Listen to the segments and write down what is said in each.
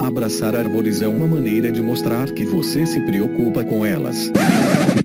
Abraçar árvores é uma maneira de mostrar que você se preocupa com elas.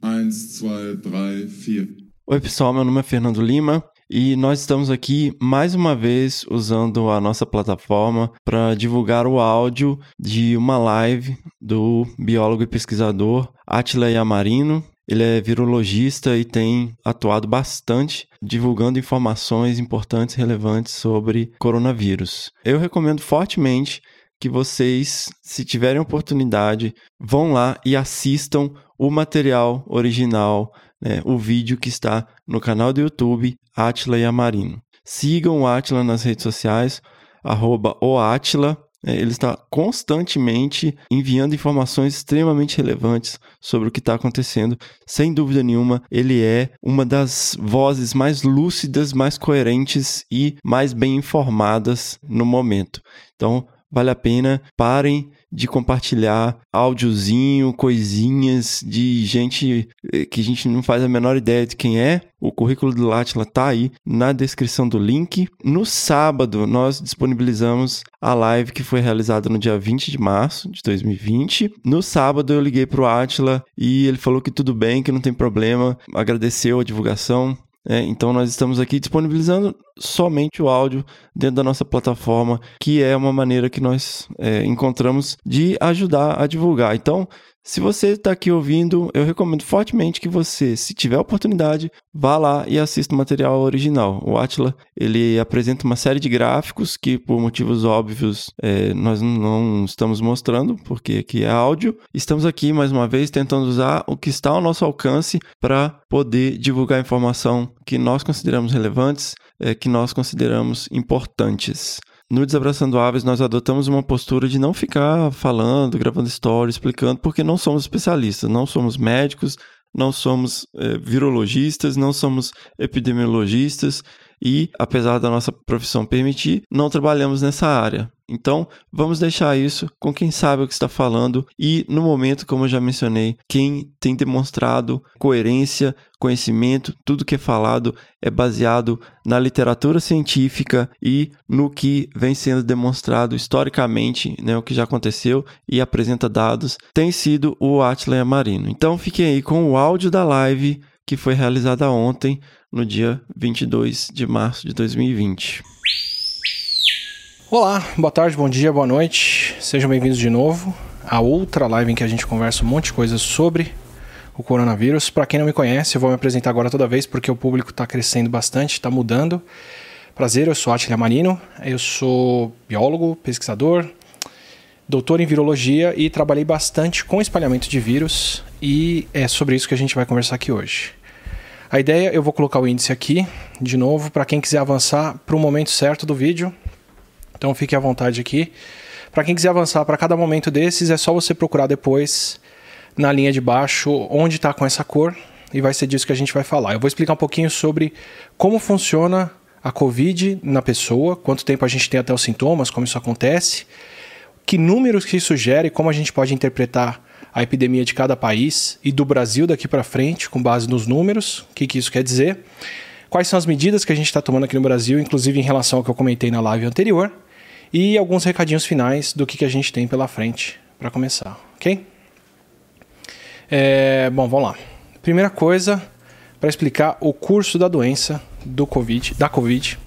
1, 2, 3, 4. Oi, pessoal, meu nome é Fernando Lima e nós estamos aqui mais uma vez usando a nossa plataforma para divulgar o áudio de uma live do biólogo e pesquisador Atila Yamarino. Ele é virologista e tem atuado bastante divulgando informações importantes e relevantes sobre coronavírus. Eu recomendo fortemente que vocês, se tiverem oportunidade, vão lá e assistam o material original né, o vídeo que está no canal do YouTube Atila Yamarino. Sigam o Atila nas redes sociais, arroba Atila. É, ele está constantemente enviando informações extremamente relevantes sobre o que está acontecendo. Sem dúvida nenhuma, ele é uma das vozes mais lúcidas, mais coerentes e mais bem informadas no momento. Então, vale a pena, parem de compartilhar áudiozinho, coisinhas de gente eh, que a gente não faz a menor ideia de quem é. O currículo do Latila tá aí na descrição do link. No sábado, nós disponibilizamos a live que foi realizada no dia 20 de março de 2020. No sábado, eu liguei pro Atila e ele falou que tudo bem, que não tem problema, agradeceu a divulgação, é, então nós estamos aqui disponibilizando somente o áudio dentro da nossa plataforma, que é uma maneira que nós é, encontramos de ajudar a divulgar. Então, se você está aqui ouvindo, eu recomendo fortemente que você, se tiver oportunidade, vá lá e assista o material original. O Atila ele apresenta uma série de gráficos que, por motivos óbvios, é, nós não estamos mostrando, porque aqui é áudio. Estamos aqui mais uma vez tentando usar o que está ao nosso alcance para poder divulgar informação que nós consideramos relevantes, é, que nós consideramos importantes. No Desabraçando Aves, nós adotamos uma postura de não ficar falando, gravando stories, explicando, porque não somos especialistas, não somos médicos, não somos é, virologistas, não somos epidemiologistas e, apesar da nossa profissão permitir, não trabalhamos nessa área. Então, vamos deixar isso com quem sabe o que está falando e, no momento, como eu já mencionei, quem tem demonstrado coerência, conhecimento, tudo que é falado é baseado na literatura científica e no que vem sendo demonstrado historicamente, né, o que já aconteceu e apresenta dados, tem sido o Atlas Marino. Então, fiquem aí com o áudio da live que foi realizada ontem, no dia 22 de março de 2020. Olá, boa tarde, bom dia, boa noite. Sejam bem-vindos de novo a outra live em que a gente conversa um monte de coisas sobre o coronavírus. Para quem não me conhece, eu vou me apresentar agora toda vez porque o público está crescendo bastante, está mudando. Prazer, eu sou Atila Marino, eu sou biólogo, pesquisador, doutor em virologia e trabalhei bastante com espalhamento de vírus e é sobre isso que a gente vai conversar aqui hoje. A ideia, eu vou colocar o índice aqui, de novo, para quem quiser avançar para o momento certo do vídeo, então fique à vontade aqui. Para quem quiser avançar para cada momento desses, é só você procurar depois na linha de baixo onde está com essa cor e vai ser disso que a gente vai falar. Eu vou explicar um pouquinho sobre como funciona a Covid na pessoa, quanto tempo a gente tem até os sintomas, como isso acontece, que números que isso gera e como a gente pode interpretar a epidemia de cada país e do Brasil daqui para frente, com base nos números, o que, que isso quer dizer, quais são as medidas que a gente está tomando aqui no Brasil, inclusive em relação ao que eu comentei na live anterior, e alguns recadinhos finais do que, que a gente tem pela frente para começar, ok? É, bom, vamos lá. Primeira coisa, para explicar o curso da doença do COVID, da COVID.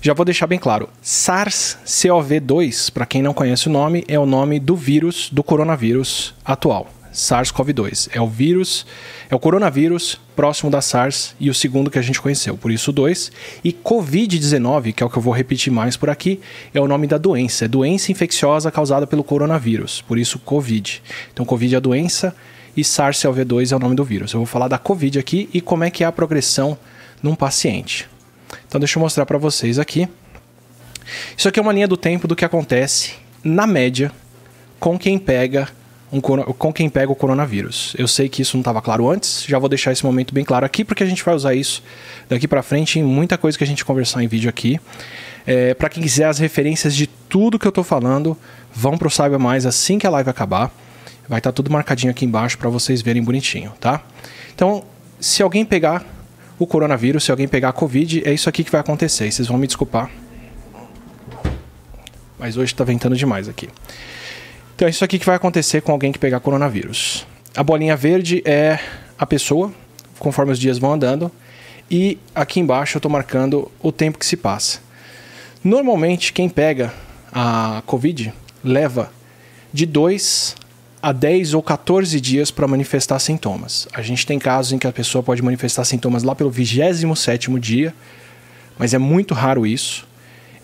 Já vou deixar bem claro. SARS-CoV-2, para quem não conhece o nome, é o nome do vírus do coronavírus atual. SARS-CoV-2. É o vírus, é o coronavírus próximo da SARS e o segundo que a gente conheceu, por isso 2. E Covid-19, que é o que eu vou repetir mais por aqui, é o nome da doença. É doença infecciosa causada pelo coronavírus, por isso Covid. Então, Covid é a doença e SARS-CoV-2 é o nome do vírus. Eu vou falar da Covid aqui e como é que é a progressão num paciente. Então, deixa eu mostrar para vocês aqui. Isso aqui é uma linha do tempo do que acontece, na média, com quem pega um, com quem pega o coronavírus. Eu sei que isso não estava claro antes, já vou deixar esse momento bem claro aqui, porque a gente vai usar isso daqui para frente em muita coisa que a gente conversar em vídeo aqui. É, para quem quiser as referências de tudo que eu estou falando, vão para o Saiba Mais assim que a live acabar. Vai estar tá tudo marcadinho aqui embaixo para vocês verem bonitinho, tá? Então, se alguém pegar o coronavírus, se alguém pegar a Covid, é isso aqui que vai acontecer. Vocês vão me desculpar. Mas hoje está ventando demais aqui. Então é isso aqui que vai acontecer com alguém que pegar coronavírus. A bolinha verde é a pessoa, conforme os dias vão andando, e aqui embaixo eu estou marcando o tempo que se passa. Normalmente, quem pega a Covid leva de 2 a 10 ou 14 dias para manifestar sintomas. A gente tem casos em que a pessoa pode manifestar sintomas lá pelo 27 dia, mas é muito raro isso.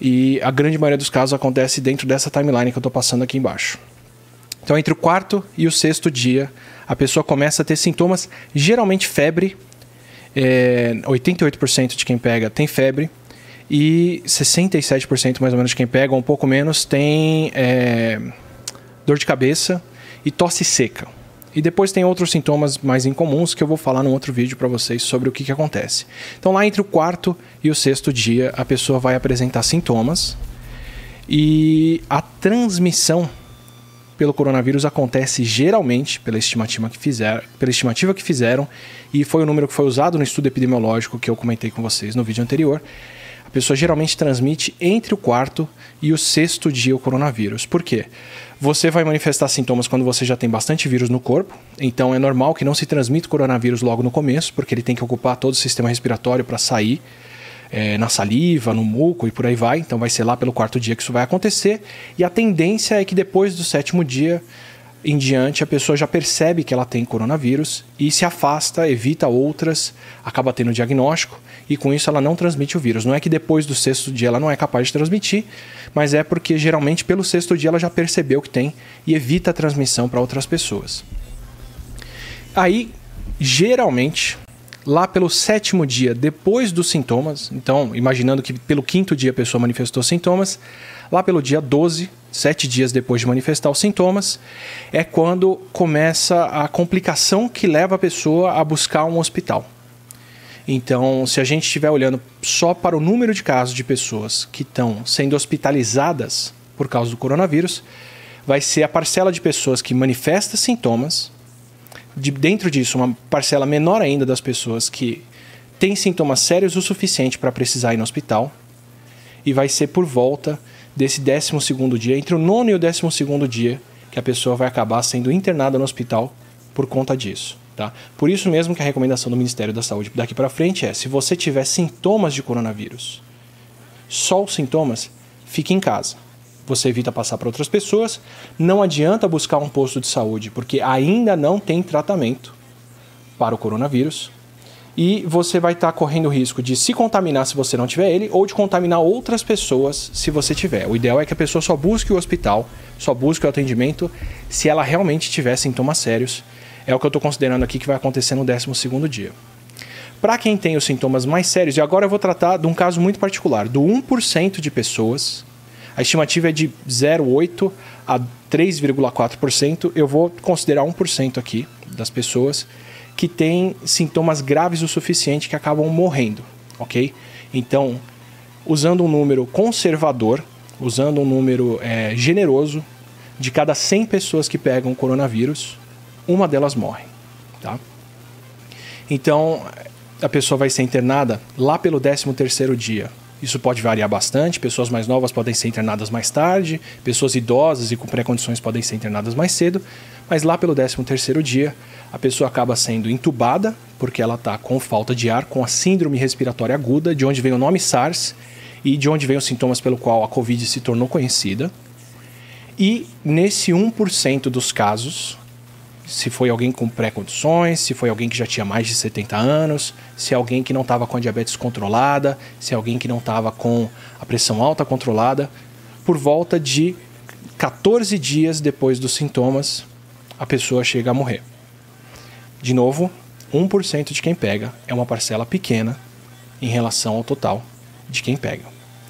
E a grande maioria dos casos acontece dentro dessa timeline que eu estou passando aqui embaixo. Então, entre o quarto e o sexto dia, a pessoa começa a ter sintomas, geralmente febre. É, 88% de quem pega tem febre. E 67% mais ou menos de quem pega, ou um pouco menos, tem é, dor de cabeça e tosse seca. E depois tem outros sintomas mais incomuns que eu vou falar num outro vídeo para vocês sobre o que, que acontece. Então, lá entre o quarto e o sexto dia, a pessoa vai apresentar sintomas e a transmissão pelo coronavírus acontece geralmente, pela estimativa que fizeram, pela estimativa que fizeram, e foi o número que foi usado no estudo epidemiológico que eu comentei com vocês no vídeo anterior. A pessoa geralmente transmite entre o quarto e o sexto dia o coronavírus. Por quê? Você vai manifestar sintomas quando você já tem bastante vírus no corpo, então é normal que não se transmita o coronavírus logo no começo, porque ele tem que ocupar todo o sistema respiratório para sair é, na saliva, no muco e por aí vai. Então vai ser lá pelo quarto dia que isso vai acontecer. E a tendência é que depois do sétimo dia em diante a pessoa já percebe que ela tem coronavírus e se afasta, evita outras, acaba tendo diagnóstico e com isso ela não transmite o vírus. Não é que depois do sexto dia ela não é capaz de transmitir, mas é porque geralmente pelo sexto dia ela já percebeu que tem e evita a transmissão para outras pessoas. Aí, geralmente, lá pelo sétimo dia, depois dos sintomas, então imaginando que pelo quinto dia a pessoa manifestou sintomas, lá pelo dia 12, sete dias depois de manifestar os sintomas, é quando começa a complicação que leva a pessoa a buscar um hospital. Então, se a gente estiver olhando só para o número de casos de pessoas que estão sendo hospitalizadas por causa do coronavírus, vai ser a parcela de pessoas que manifesta sintomas, de, dentro disso, uma parcela menor ainda das pessoas que tem sintomas sérios o suficiente para precisar ir no hospital, e vai ser por volta desse 12 dia, entre o nono e o 12 dia, que a pessoa vai acabar sendo internada no hospital por conta disso. Tá? Por isso mesmo que a recomendação do Ministério da Saúde daqui para frente é: se você tiver sintomas de coronavírus, só os sintomas, fique em casa. Você evita passar para outras pessoas. Não adianta buscar um posto de saúde, porque ainda não tem tratamento para o coronavírus. E você vai estar tá correndo o risco de se contaminar se você não tiver ele, ou de contaminar outras pessoas se você tiver. O ideal é que a pessoa só busque o hospital, só busque o atendimento se ela realmente tiver sintomas sérios é o que eu estou considerando aqui que vai acontecer no 12 dia. Para quem tem os sintomas mais sérios, e agora eu vou tratar de um caso muito particular, do 1% de pessoas, a estimativa é de 0,8% a 3,4%, eu vou considerar 1% aqui das pessoas que têm sintomas graves o suficiente que acabam morrendo, ok? Então, usando um número conservador, usando um número é, generoso, de cada 100 pessoas que pegam coronavírus, uma delas morre. Tá? Então, a pessoa vai ser internada lá pelo 13 terceiro dia. Isso pode variar bastante, pessoas mais novas podem ser internadas mais tarde, pessoas idosas e com pré-condições podem ser internadas mais cedo, mas lá pelo 13 terceiro dia, a pessoa acaba sendo entubada, porque ela está com falta de ar, com a síndrome respiratória aguda, de onde vem o nome SARS e de onde vem os sintomas pelo qual a Covid se tornou conhecida. E nesse 1% dos casos, se foi alguém com pré-condições, se foi alguém que já tinha mais de 70 anos, se alguém que não estava com a diabetes controlada, se alguém que não estava com a pressão alta controlada, por volta de 14 dias depois dos sintomas, a pessoa chega a morrer. De novo, 1% de quem pega é uma parcela pequena em relação ao total de quem pega.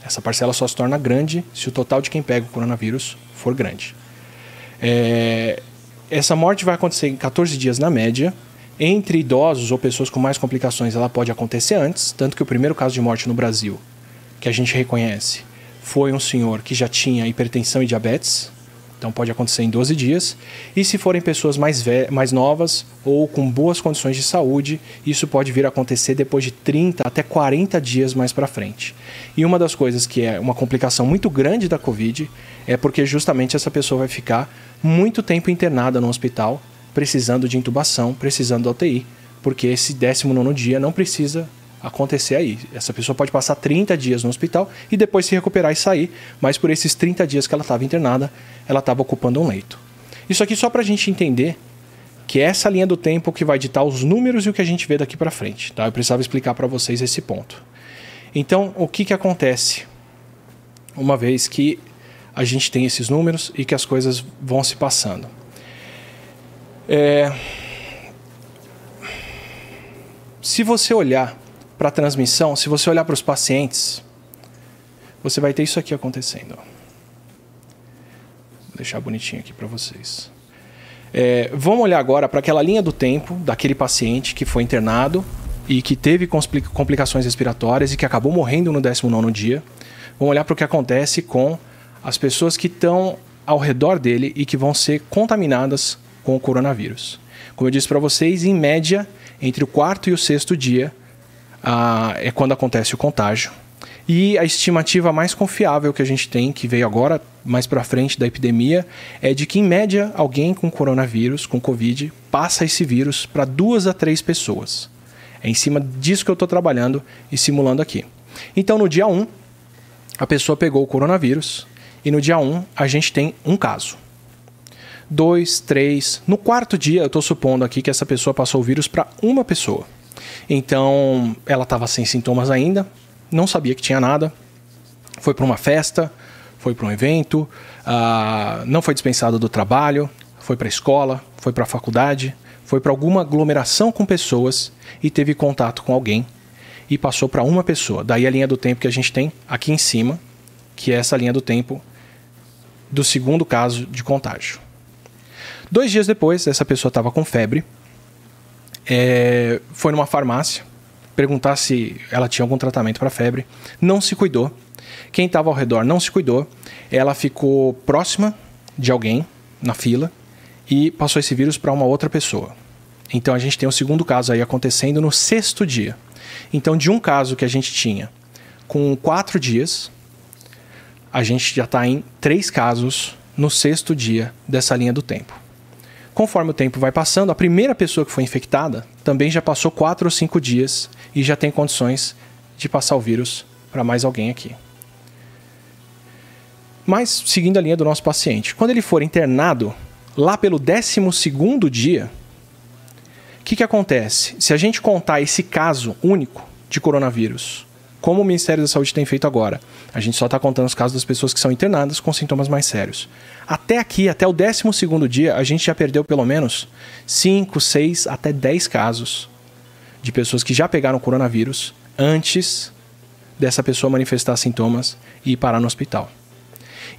Essa parcela só se torna grande se o total de quem pega o coronavírus for grande. É, essa morte vai acontecer em 14 dias na média. Entre idosos ou pessoas com mais complicações, ela pode acontecer antes, tanto que o primeiro caso de morte no Brasil, que a gente reconhece, foi um senhor que já tinha hipertensão e diabetes, então pode acontecer em 12 dias. E se forem pessoas mais, mais novas ou com boas condições de saúde, isso pode vir a acontecer depois de 30 até 40 dias mais para frente. E uma das coisas que é uma complicação muito grande da Covid é porque justamente essa pessoa vai ficar muito tempo internada no hospital, precisando de intubação, precisando da UTI, porque esse 19 dia não precisa acontecer aí. Essa pessoa pode passar 30 dias no hospital e depois se recuperar e sair, mas por esses 30 dias que ela estava internada, ela estava ocupando um leito. Isso aqui só para a gente entender que é essa linha do tempo que vai ditar os números e o que a gente vê daqui para frente. Tá? Eu precisava explicar para vocês esse ponto. Então, o que, que acontece uma vez que a gente tem esses números e que as coisas vão se passando? É... Se você olhar para transmissão, se você olhar para os pacientes, você vai ter isso aqui acontecendo. Vou deixar bonitinho aqui para vocês. É, vamos olhar agora para aquela linha do tempo daquele paciente que foi internado e que teve complicações respiratórias e que acabou morrendo no 19 dia. Vamos olhar para o que acontece com as pessoas que estão ao redor dele e que vão ser contaminadas com o coronavírus. Como eu disse para vocês, em média, entre o quarto e o sexto dia ah, é quando acontece o contágio. E a estimativa mais confiável que a gente tem, que veio agora mais para frente da epidemia, é de que em média alguém com coronavírus, com covid, passa esse vírus para duas a três pessoas. É em cima disso que eu estou trabalhando e simulando aqui. Então no dia 1, a pessoa pegou o coronavírus e no dia 1 a gente tem um caso. Dois, três. No quarto dia, eu estou supondo aqui que essa pessoa passou o vírus para uma pessoa. Então ela estava sem sintomas ainda, não sabia que tinha nada, foi para uma festa, foi para um evento, uh, não foi dispensado do trabalho, foi para a escola, foi para a faculdade, foi para alguma aglomeração com pessoas e teve contato com alguém e passou para uma pessoa. Daí a linha do tempo que a gente tem aqui em cima, que é essa linha do tempo do segundo caso de contágio. Dois dias depois, essa pessoa estava com febre, é, foi numa farmácia perguntar se ela tinha algum tratamento para febre, não se cuidou. Quem estava ao redor não se cuidou. Ela ficou próxima de alguém na fila e passou esse vírus para uma outra pessoa. Então a gente tem o segundo caso aí acontecendo no sexto dia. Então, de um caso que a gente tinha com quatro dias, a gente já está em três casos no sexto dia dessa linha do tempo. Conforme o tempo vai passando, a primeira pessoa que foi infectada também já passou quatro ou cinco dias e já tem condições de passar o vírus para mais alguém aqui. Mas, seguindo a linha do nosso paciente, quando ele for internado, lá pelo 12 dia, o que, que acontece? Se a gente contar esse caso único de coronavírus como o Ministério da Saúde tem feito agora. A gente só está contando os casos das pessoas que são internadas com sintomas mais sérios. Até aqui, até o 12 dia, a gente já perdeu pelo menos 5, 6, até 10 casos de pessoas que já pegaram coronavírus antes dessa pessoa manifestar sintomas e ir parar no hospital.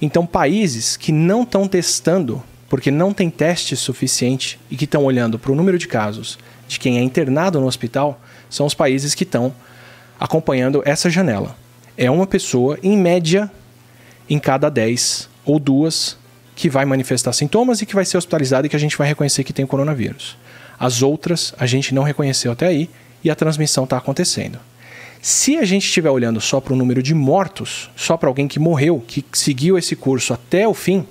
Então, países que não estão testando, porque não tem teste suficiente e que estão olhando para o número de casos de quem é internado no hospital, são os países que estão acompanhando essa janela. É uma pessoa, em média, em cada 10 ou duas que vai manifestar sintomas e que vai ser hospitalizada e que a gente vai reconhecer que tem coronavírus. As outras a gente não reconheceu até aí e a transmissão está acontecendo. Se a gente estiver olhando só para o número de mortos, só para alguém que morreu, que seguiu esse curso até o fim,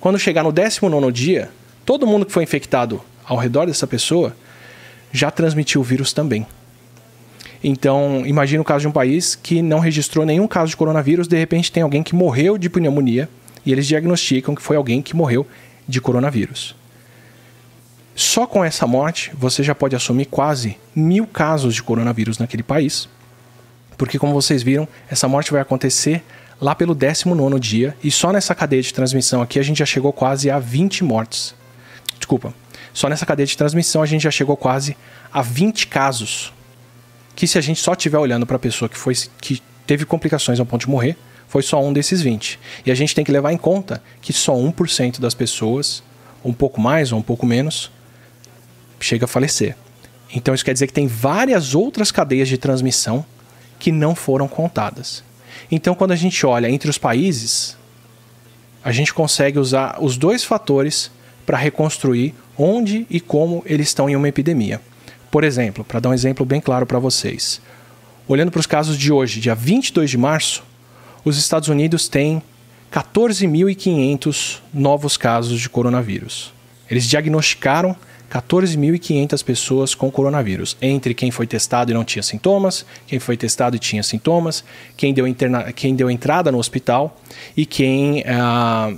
quando chegar no 19 dia, todo mundo que foi infectado ao redor dessa pessoa já transmitiu o vírus também. Então, imagine o caso de um país que não registrou nenhum caso de coronavírus, de repente tem alguém que morreu de pneumonia e eles diagnosticam que foi alguém que morreu de coronavírus. Só com essa morte, você já pode assumir quase mil casos de coronavírus naquele país, porque, como vocês viram, essa morte vai acontecer lá pelo 19 dia, e só nessa cadeia de transmissão aqui a gente já chegou quase a 20 mortes. Desculpa, só nessa cadeia de transmissão a gente já chegou quase a 20 casos que se a gente só estiver olhando para a pessoa que, foi, que teve complicações ao ponto de morrer, foi só um desses 20. E a gente tem que levar em conta que só 1% das pessoas, um pouco mais ou um pouco menos, chega a falecer. Então isso quer dizer que tem várias outras cadeias de transmissão que não foram contadas. Então quando a gente olha entre os países, a gente consegue usar os dois fatores para reconstruir onde e como eles estão em uma epidemia. Por exemplo, para dar um exemplo bem claro para vocês, olhando para os casos de hoje, dia 22 de março, os Estados Unidos têm 14.500 novos casos de coronavírus. Eles diagnosticaram 14.500 pessoas com coronavírus, entre quem foi testado e não tinha sintomas, quem foi testado e tinha sintomas, quem deu, interna quem deu entrada no hospital e quem ah,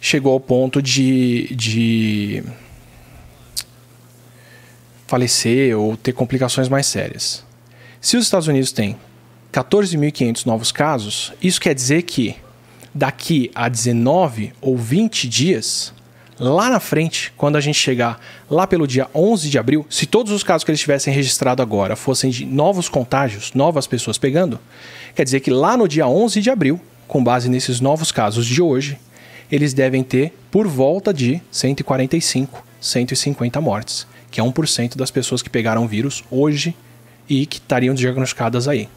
chegou ao ponto de, de falecer ou ter complicações mais sérias. Se os Estados Unidos têm 14.500 novos casos, isso quer dizer que daqui a 19 ou 20 dias, lá na frente, quando a gente chegar lá pelo dia 11 de abril, se todos os casos que eles tivessem registrado agora fossem de novos contágios, novas pessoas pegando, quer dizer que lá no dia 11 de abril, com base nesses novos casos de hoje, eles devem ter por volta de 145, 150 mortes, que é 1% das pessoas que pegaram o vírus hoje e que estariam diagnosticadas aí.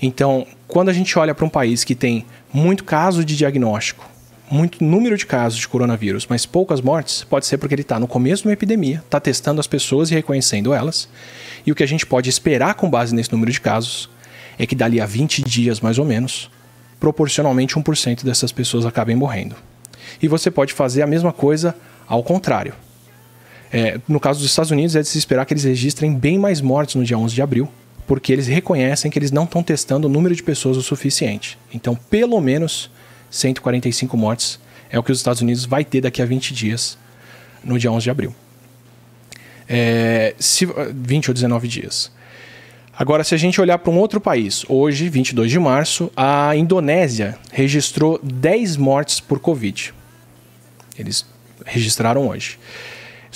Então, quando a gente olha para um país que tem muito caso de diagnóstico, muito número de casos de coronavírus, mas poucas mortes, pode ser porque ele está no começo de uma epidemia, está testando as pessoas e reconhecendo elas. E o que a gente pode esperar com base nesse número de casos é que dali a 20 dias, mais ou menos, proporcionalmente 1% dessas pessoas acabem morrendo. E você pode fazer a mesma coisa ao contrário. É, no caso dos Estados Unidos, é de se esperar que eles registrem bem mais mortes no dia 11 de abril, porque eles reconhecem que eles não estão testando o número de pessoas o suficiente. Então, pelo menos 145 mortes é o que os Estados Unidos vai ter daqui a 20 dias, no dia 11 de abril. É, se, 20 ou 19 dias. Agora, se a gente olhar para um outro país, hoje, 22 de março, a Indonésia registrou 10 mortes por Covid. Eles registraram hoje.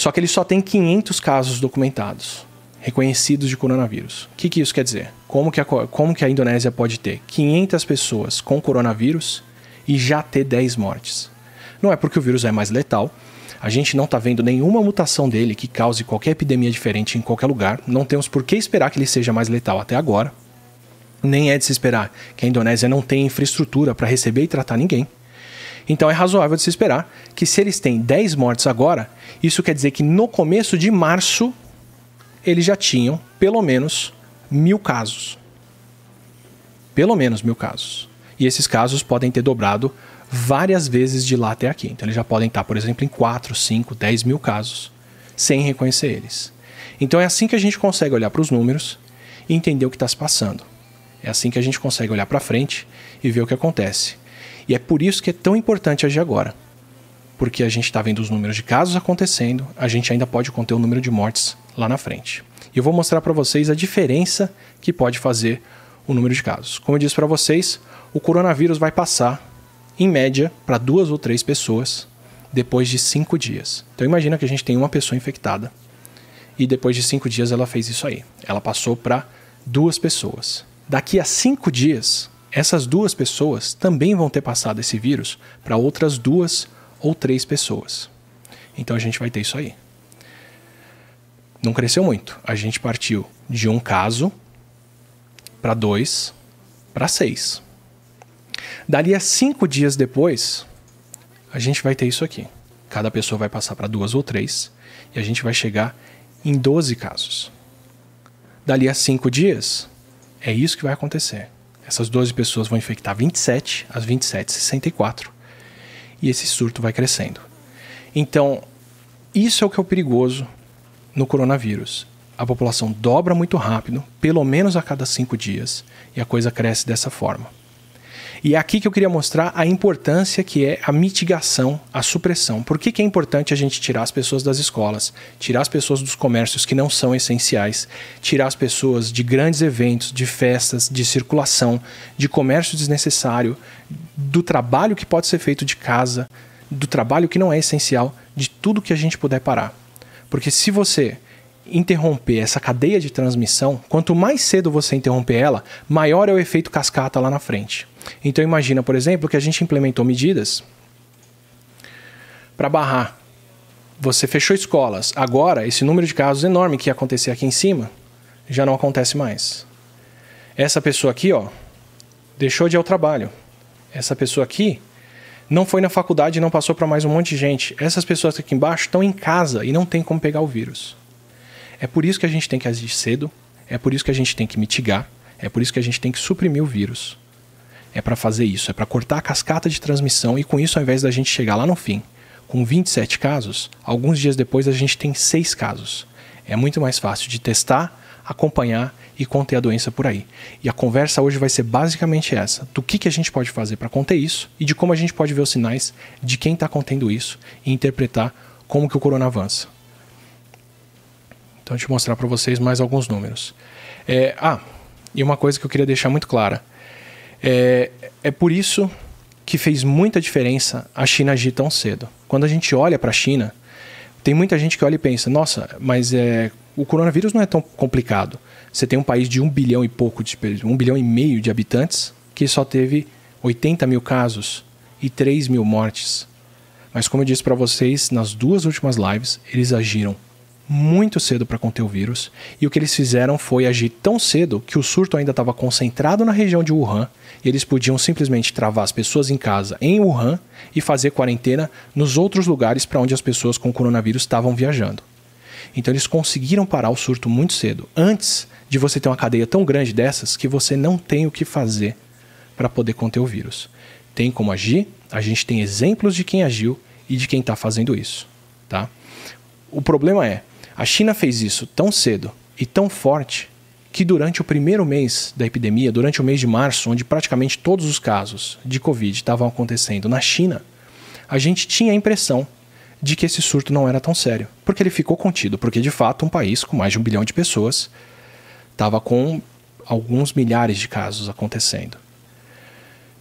Só que ele só tem 500 casos documentados, reconhecidos de coronavírus. O que, que isso quer dizer? Como que, a, como que a Indonésia pode ter 500 pessoas com coronavírus e já ter 10 mortes? Não é porque o vírus é mais letal, a gente não está vendo nenhuma mutação dele que cause qualquer epidemia diferente em qualquer lugar. Não temos por que esperar que ele seja mais letal até agora. Nem é de se esperar que a Indonésia não tenha infraestrutura para receber e tratar ninguém. Então é razoável de se esperar que se eles têm 10 mortes agora, isso quer dizer que no começo de março eles já tinham pelo menos mil casos. Pelo menos mil casos. E esses casos podem ter dobrado várias vezes de lá até aqui. Então eles já podem estar, por exemplo, em 4, 5, 10 mil casos, sem reconhecer eles. Então é assim que a gente consegue olhar para os números e entender o que está se passando. É assim que a gente consegue olhar para frente e ver o que acontece. E é por isso que é tão importante agir agora. Porque a gente está vendo os números de casos acontecendo, a gente ainda pode conter o número de mortes lá na frente. E eu vou mostrar para vocês a diferença que pode fazer o número de casos. Como eu disse para vocês, o coronavírus vai passar, em média, para duas ou três pessoas depois de cinco dias. Então imagina que a gente tem uma pessoa infectada e depois de cinco dias ela fez isso aí. Ela passou para duas pessoas. Daqui a cinco dias, essas duas pessoas também vão ter passado esse vírus para outras duas ou três pessoas. Então a gente vai ter isso aí. Não cresceu muito. A gente partiu de um caso para dois para seis. Dali a cinco dias depois, a gente vai ter isso aqui. Cada pessoa vai passar para duas ou três e a gente vai chegar em 12 casos. Dali a cinco dias, é isso que vai acontecer. Essas 12 pessoas vão infectar 27, as 27, 64. E esse surto vai crescendo. Então, isso é o que é o perigoso no coronavírus. A população dobra muito rápido, pelo menos a cada cinco dias, e a coisa cresce dessa forma. E é aqui que eu queria mostrar a importância que é a mitigação, a supressão. Por que, que é importante a gente tirar as pessoas das escolas, tirar as pessoas dos comércios que não são essenciais, tirar as pessoas de grandes eventos, de festas, de circulação, de comércio desnecessário, do trabalho que pode ser feito de casa, do trabalho que não é essencial, de tudo que a gente puder parar. Porque se você interromper essa cadeia de transmissão, quanto mais cedo você interromper ela, maior é o efeito cascata lá na frente. Então imagina, por exemplo, que a gente implementou medidas para barrar. Você fechou escolas. Agora, esse número de casos enorme que ia acontecer aqui em cima já não acontece mais. Essa pessoa aqui, ó, deixou de ir ao trabalho. Essa pessoa aqui não foi na faculdade e não passou para mais um monte de gente. Essas pessoas aqui embaixo estão em casa e não tem como pegar o vírus. É por isso que a gente tem que agir cedo, é por isso que a gente tem que mitigar, é por isso que a gente tem que suprimir o vírus. É para fazer isso, é para cortar a cascata de transmissão e com isso, ao invés da gente chegar lá no fim com 27 casos, alguns dias depois a gente tem 6 casos. É muito mais fácil de testar, acompanhar e conter a doença por aí. E a conversa hoje vai ser basicamente essa: do que, que a gente pode fazer para conter isso e de como a gente pode ver os sinais de quem está contendo isso e interpretar como que o corona avança. Então, deixa eu mostrar para vocês mais alguns números. É, ah, e uma coisa que eu queria deixar muito clara. É, é por isso que fez muita diferença a China agir tão cedo. Quando a gente olha para a China, tem muita gente que olha e pensa: nossa, mas é, o coronavírus não é tão complicado. Você tem um país de um bilhão e pouco, de, um bilhão e meio de habitantes, que só teve 80 mil casos e 3 mil mortes. Mas como eu disse para vocês nas duas últimas lives, eles agiram muito cedo para conter o vírus, e o que eles fizeram foi agir tão cedo que o surto ainda estava concentrado na região de Wuhan, e eles podiam simplesmente travar as pessoas em casa em Wuhan e fazer quarentena nos outros lugares para onde as pessoas com coronavírus estavam viajando. Então eles conseguiram parar o surto muito cedo, antes de você ter uma cadeia tão grande dessas que você não tem o que fazer para poder conter o vírus. Tem como agir, a gente tem exemplos de quem agiu e de quem está fazendo isso. Tá? O problema é, a China fez isso tão cedo e tão forte que durante o primeiro mês da epidemia, durante o mês de março, onde praticamente todos os casos de Covid estavam acontecendo na China, a gente tinha a impressão de que esse surto não era tão sério, porque ele ficou contido, porque de fato um país com mais de um bilhão de pessoas estava com alguns milhares de casos acontecendo.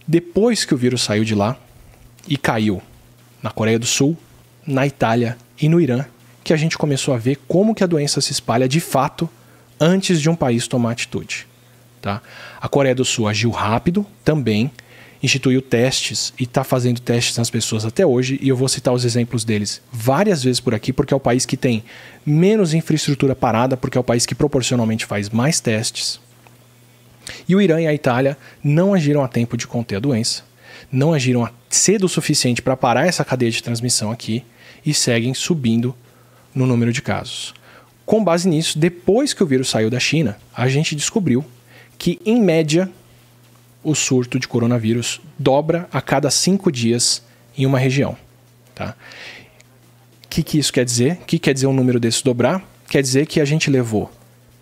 Depois que o vírus saiu de lá e caiu na Coreia do Sul, na Itália e no Irã, que a gente começou a ver como que a doença se espalha de fato antes de um país tomar atitude. Tá? A Coreia do Sul agiu rápido também, instituiu testes e está fazendo testes nas pessoas até hoje, e eu vou citar os exemplos deles várias vezes por aqui, porque é o país que tem menos infraestrutura parada, porque é o país que proporcionalmente faz mais testes. E o Irã e a Itália não agiram a tempo de conter a doença, não agiram cedo o suficiente para parar essa cadeia de transmissão aqui e seguem subindo no número de casos. Com base nisso, depois que o vírus saiu da China, a gente descobriu que, em média, o surto de coronavírus dobra a cada cinco dias em uma região. Tá? O que, que isso quer dizer? O que quer dizer um número desse dobrar? Quer dizer que a gente levou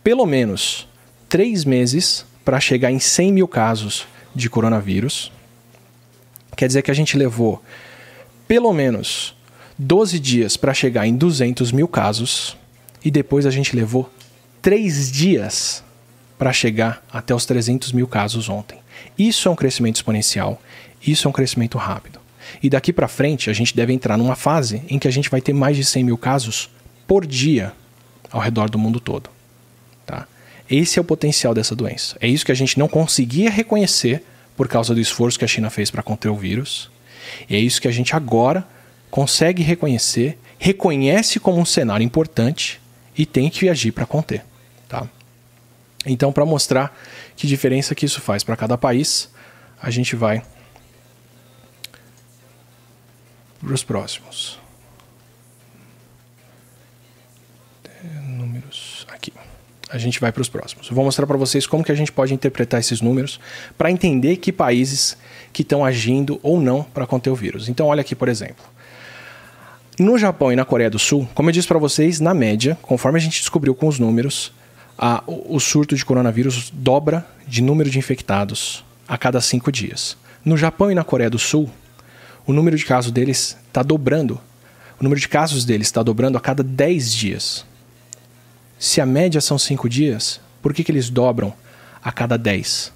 pelo menos três meses para chegar em 100 mil casos de coronavírus. Quer dizer que a gente levou pelo menos 12 dias para chegar em 200 mil casos e depois a gente levou 3 dias para chegar até os 300 mil casos ontem. Isso é um crescimento exponencial, isso é um crescimento rápido. E daqui para frente a gente deve entrar numa fase em que a gente vai ter mais de 100 mil casos por dia ao redor do mundo todo. Tá? Esse é o potencial dessa doença. É isso que a gente não conseguia reconhecer por causa do esforço que a China fez para conter o vírus. E é isso que a gente agora consegue reconhecer, reconhece como um cenário importante e tem que agir para conter. Tá? Então, para mostrar que diferença que isso faz para cada país, a gente vai para os próximos. Números aqui. A gente vai para os próximos. Vou mostrar para vocês como que a gente pode interpretar esses números para entender que países que estão agindo ou não para conter o vírus. Então, olha aqui, por exemplo. No Japão e na Coreia do Sul, como eu disse para vocês, na média, conforme a gente descobriu com os números, a, o surto de coronavírus dobra de número de infectados a cada cinco dias. No Japão e na Coreia do Sul, o número de casos deles está dobrando. O número de casos deles está dobrando a cada 10 dias. Se a média são cinco dias, por que, que eles dobram a cada 10?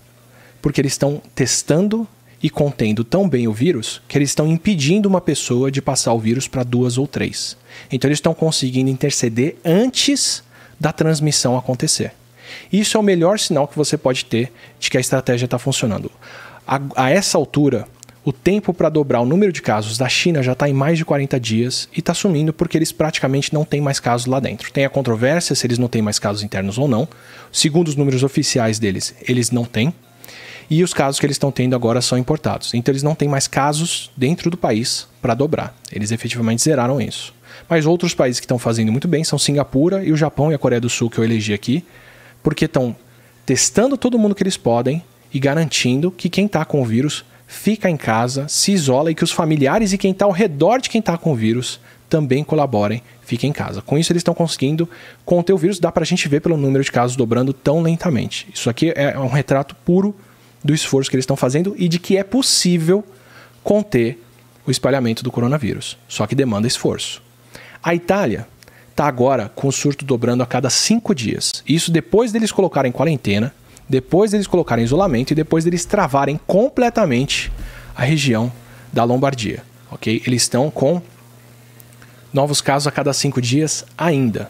Porque eles estão testando e contendo tão bem o vírus que eles estão impedindo uma pessoa de passar o vírus para duas ou três. Então eles estão conseguindo interceder antes da transmissão acontecer. Isso é o melhor sinal que você pode ter de que a estratégia está funcionando. A, a, essa altura, o tempo para dobrar o número de casos da China já está em mais de 40 dias e está sumindo porque eles praticamente não têm mais casos lá dentro. Tem a controvérsia se eles não têm mais casos internos ou não. Segundo os números oficiais deles, eles não têm e os casos que eles estão tendo agora são importados. Então eles não têm mais casos dentro do país para dobrar. Eles efetivamente zeraram isso. Mas outros países que estão fazendo muito bem são Singapura e o Japão e a Coreia do Sul que eu elegi aqui, porque estão testando todo mundo que eles podem e garantindo que quem está com o vírus fica em casa, se isola e que os familiares e quem está ao redor de quem está com o vírus também colaborem, fiquem em casa. Com isso, eles estão conseguindo conter o vírus, dá para a gente ver pelo número de casos dobrando tão lentamente. Isso aqui é um retrato puro do esforço que eles estão fazendo e de que é possível conter o espalhamento do coronavírus. Só que demanda esforço. A Itália está agora com o surto dobrando a cada cinco dias. Isso depois deles colocarem quarentena, depois deles colocarem isolamento e depois deles travarem completamente a região da Lombardia. Ok? Eles estão com novos casos a cada cinco dias ainda.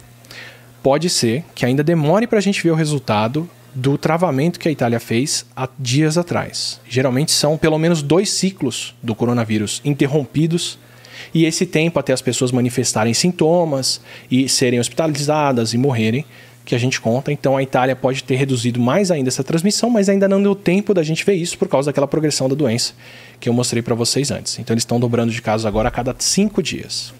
Pode ser que ainda demore para a gente ver o resultado do travamento que a Itália fez há dias atrás. Geralmente são pelo menos dois ciclos do coronavírus interrompidos e esse tempo até as pessoas manifestarem sintomas e serem hospitalizadas e morrerem que a gente conta. Então a Itália pode ter reduzido mais ainda essa transmissão, mas ainda não deu tempo da gente ver isso por causa daquela progressão da doença que eu mostrei para vocês antes. Então eles estão dobrando de casos agora a cada cinco dias.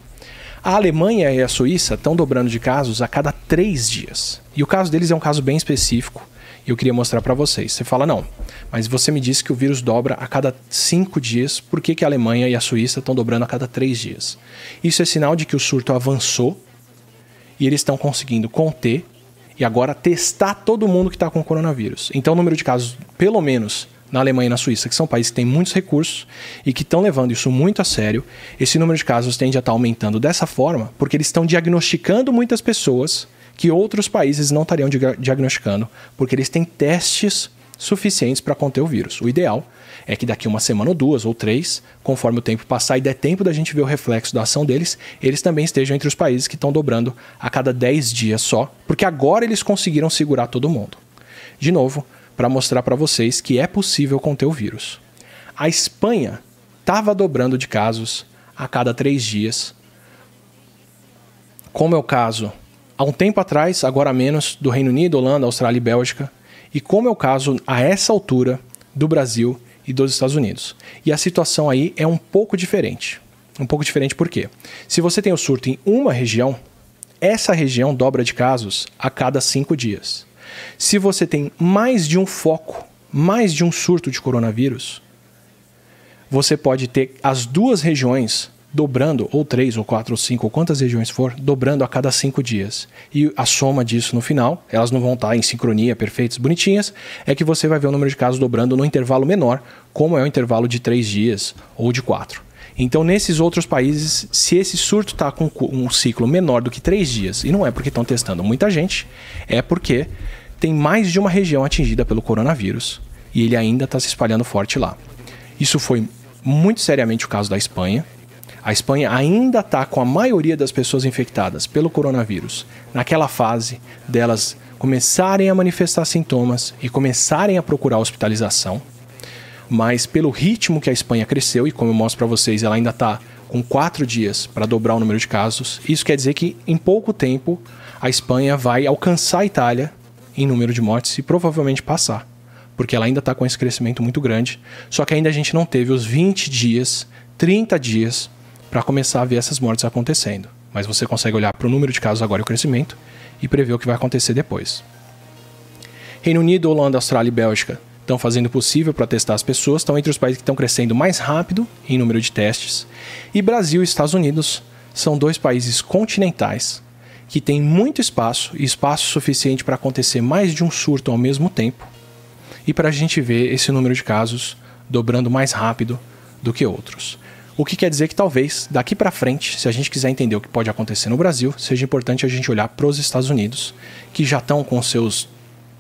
A Alemanha e a Suíça estão dobrando de casos a cada três dias. E o caso deles é um caso bem específico e eu queria mostrar para vocês. Você fala, não, mas você me disse que o vírus dobra a cada cinco dias, por que, que a Alemanha e a Suíça estão dobrando a cada três dias? Isso é sinal de que o surto avançou e eles estão conseguindo conter e agora testar todo mundo que está com coronavírus. Então, o número de casos, pelo menos na Alemanha e na Suíça, que são países que têm muitos recursos e que estão levando isso muito a sério, esse número de casos tende a estar tá aumentando dessa forma, porque eles estão diagnosticando muitas pessoas que outros países não estariam diagnosticando, porque eles têm testes suficientes para conter o vírus. O ideal é que daqui uma semana ou duas ou três, conforme o tempo passar e der tempo da gente ver o reflexo da ação deles, eles também estejam entre os países que estão dobrando a cada 10 dias só, porque agora eles conseguiram segurar todo mundo. De novo, para mostrar para vocês que é possível conter o vírus. A Espanha estava dobrando de casos a cada três dias, como é o caso há um tempo atrás, agora menos, do Reino Unido, Holanda, Austrália e Bélgica, e como é o caso a essa altura do Brasil e dos Estados Unidos. E a situação aí é um pouco diferente. Um pouco diferente por quê? Se você tem o surto em uma região, essa região dobra de casos a cada cinco dias. Se você tem mais de um foco, mais de um surto de coronavírus, você pode ter as duas regiões dobrando, ou três, ou quatro, ou cinco, ou quantas regiões for, dobrando a cada cinco dias. E a soma disso no final, elas não vão estar em sincronia, perfeitas, bonitinhas, é que você vai ver o número de casos dobrando no intervalo menor, como é o intervalo de três dias ou de quatro. Então, nesses outros países, se esse surto está com um ciclo menor do que três dias, e não é porque estão testando muita gente, é porque tem mais de uma região atingida pelo coronavírus e ele ainda está se espalhando forte lá. Isso foi muito seriamente o caso da Espanha. A Espanha ainda está com a maioria das pessoas infectadas pelo coronavírus naquela fase delas começarem a manifestar sintomas e começarem a procurar hospitalização. Mas pelo ritmo que a Espanha cresceu, e como eu mostro para vocês, ela ainda está com quatro dias para dobrar o número de casos, isso quer dizer que em pouco tempo a Espanha vai alcançar a Itália em número de mortes e provavelmente passar, porque ela ainda está com esse crescimento muito grande. Só que ainda a gente não teve os 20 dias, 30 dias para começar a ver essas mortes acontecendo. Mas você consegue olhar para o número de casos agora e o crescimento e prever o que vai acontecer depois. Reino Unido, Holanda, Austrália e Bélgica estão fazendo o possível para testar as pessoas, estão entre os países que estão crescendo mais rápido em número de testes. E Brasil e Estados Unidos são dois países continentais que tem muito espaço e espaço suficiente para acontecer mais de um surto ao mesmo tempo e para a gente ver esse número de casos dobrando mais rápido do que outros. O que quer dizer que talvez daqui para frente, se a gente quiser entender o que pode acontecer no Brasil, seja importante a gente olhar para os Estados Unidos, que já estão com seus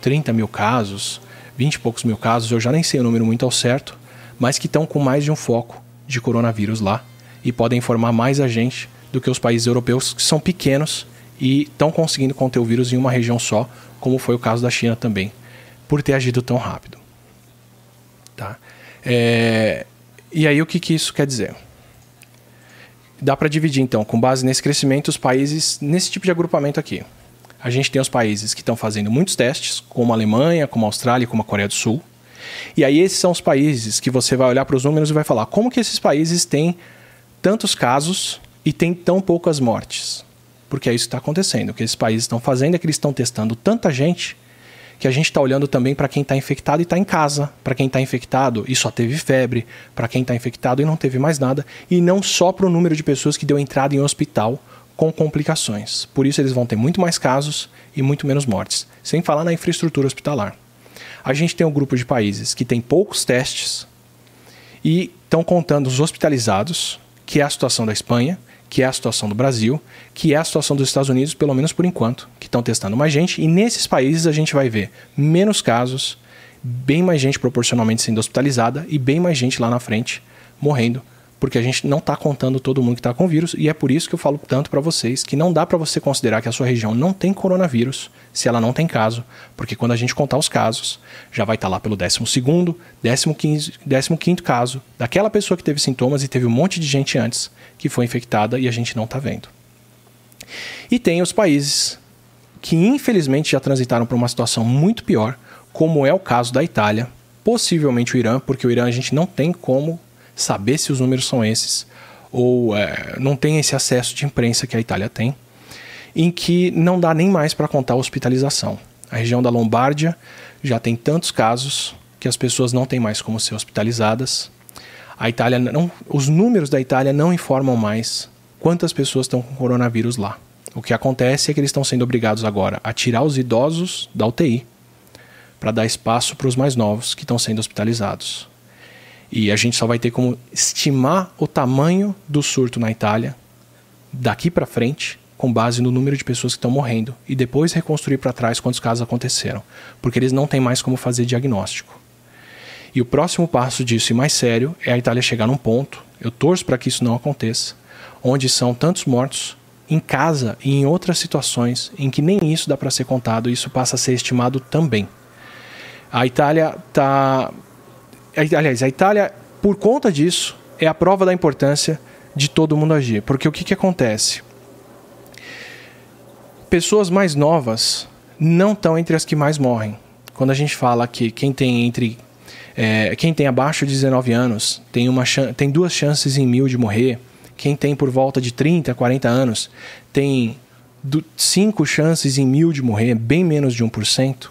30 mil casos, 20 e poucos mil casos, eu já nem sei o número muito ao certo, mas que estão com mais de um foco de coronavírus lá e podem informar mais a gente do que os países europeus que são pequenos e estão conseguindo conter o vírus em uma região só, como foi o caso da China também, por ter agido tão rápido. Tá? É... E aí o que, que isso quer dizer? Dá para dividir então, com base nesse crescimento, os países nesse tipo de agrupamento aqui. A gente tem os países que estão fazendo muitos testes, como a Alemanha, como a Austrália, como a Coreia do Sul. E aí esses são os países que você vai olhar para os números e vai falar como que esses países têm tantos casos e têm tão poucas mortes porque é isso que está acontecendo. O que esses países estão fazendo é que eles estão testando tanta gente que a gente está olhando também para quem está infectado e está em casa, para quem está infectado e só teve febre, para quem está infectado e não teve mais nada, e não só para o número de pessoas que deu entrada em hospital com complicações. Por isso eles vão ter muito mais casos e muito menos mortes, sem falar na infraestrutura hospitalar. A gente tem um grupo de países que tem poucos testes e estão contando os hospitalizados, que é a situação da Espanha, que é a situação do Brasil, que é a situação dos Estados Unidos, pelo menos por enquanto, estão testando mais gente. E nesses países a gente vai ver menos casos, bem mais gente proporcionalmente sendo hospitalizada e bem mais gente lá na frente morrendo porque a gente não está contando todo mundo que está com vírus e é por isso que eu falo tanto para vocês que não dá para você considerar que a sua região não tem coronavírus se ela não tem caso, porque quando a gente contar os casos, já vai estar tá lá pelo 12 º 15 quinto caso daquela pessoa que teve sintomas e teve um monte de gente antes que foi infectada e a gente não está vendo. E tem os países que infelizmente já transitaram por uma situação muito pior, como é o caso da Itália, possivelmente o Irã, porque o Irã a gente não tem como saber se os números são esses, ou é, não tem esse acesso de imprensa que a Itália tem, em que não dá nem mais para contar a hospitalização. A região da Lombardia já tem tantos casos que as pessoas não têm mais como ser hospitalizadas. A Itália não, os números da Itália não informam mais quantas pessoas estão com coronavírus lá. O que acontece é que eles estão sendo obrigados agora a tirar os idosos da UTI para dar espaço para os mais novos que estão sendo hospitalizados. E a gente só vai ter como estimar o tamanho do surto na Itália daqui para frente, com base no número de pessoas que estão morrendo, e depois reconstruir para trás quantos casos aconteceram, porque eles não têm mais como fazer diagnóstico. E o próximo passo disso, e mais sério, é a Itália chegar num ponto, eu torço para que isso não aconteça, onde são tantos mortos em casa e em outras situações em que nem isso dá para ser contado, isso passa a ser estimado também. A Itália está aliás, a Itália, por conta disso, é a prova da importância de todo mundo agir. Porque o que, que acontece? Pessoas mais novas não estão entre as que mais morrem. Quando a gente fala que quem tem entre é, quem tem abaixo de 19 anos tem, uma tem duas chances em mil de morrer. Quem tem por volta de 30, 40 anos tem cinco chances em mil de morrer, bem menos de 1%.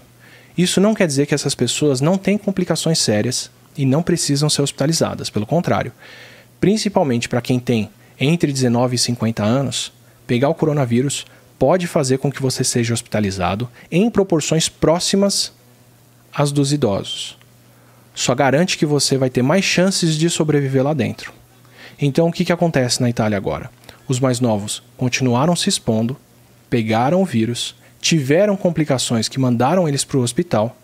Isso não quer dizer que essas pessoas não têm complicações sérias e não precisam ser hospitalizadas, pelo contrário. Principalmente para quem tem entre 19 e 50 anos, pegar o coronavírus pode fazer com que você seja hospitalizado em proporções próximas às dos idosos. Só garante que você vai ter mais chances de sobreviver lá dentro. Então, o que, que acontece na Itália agora? Os mais novos continuaram se expondo, pegaram o vírus, tiveram complicações que mandaram eles para o hospital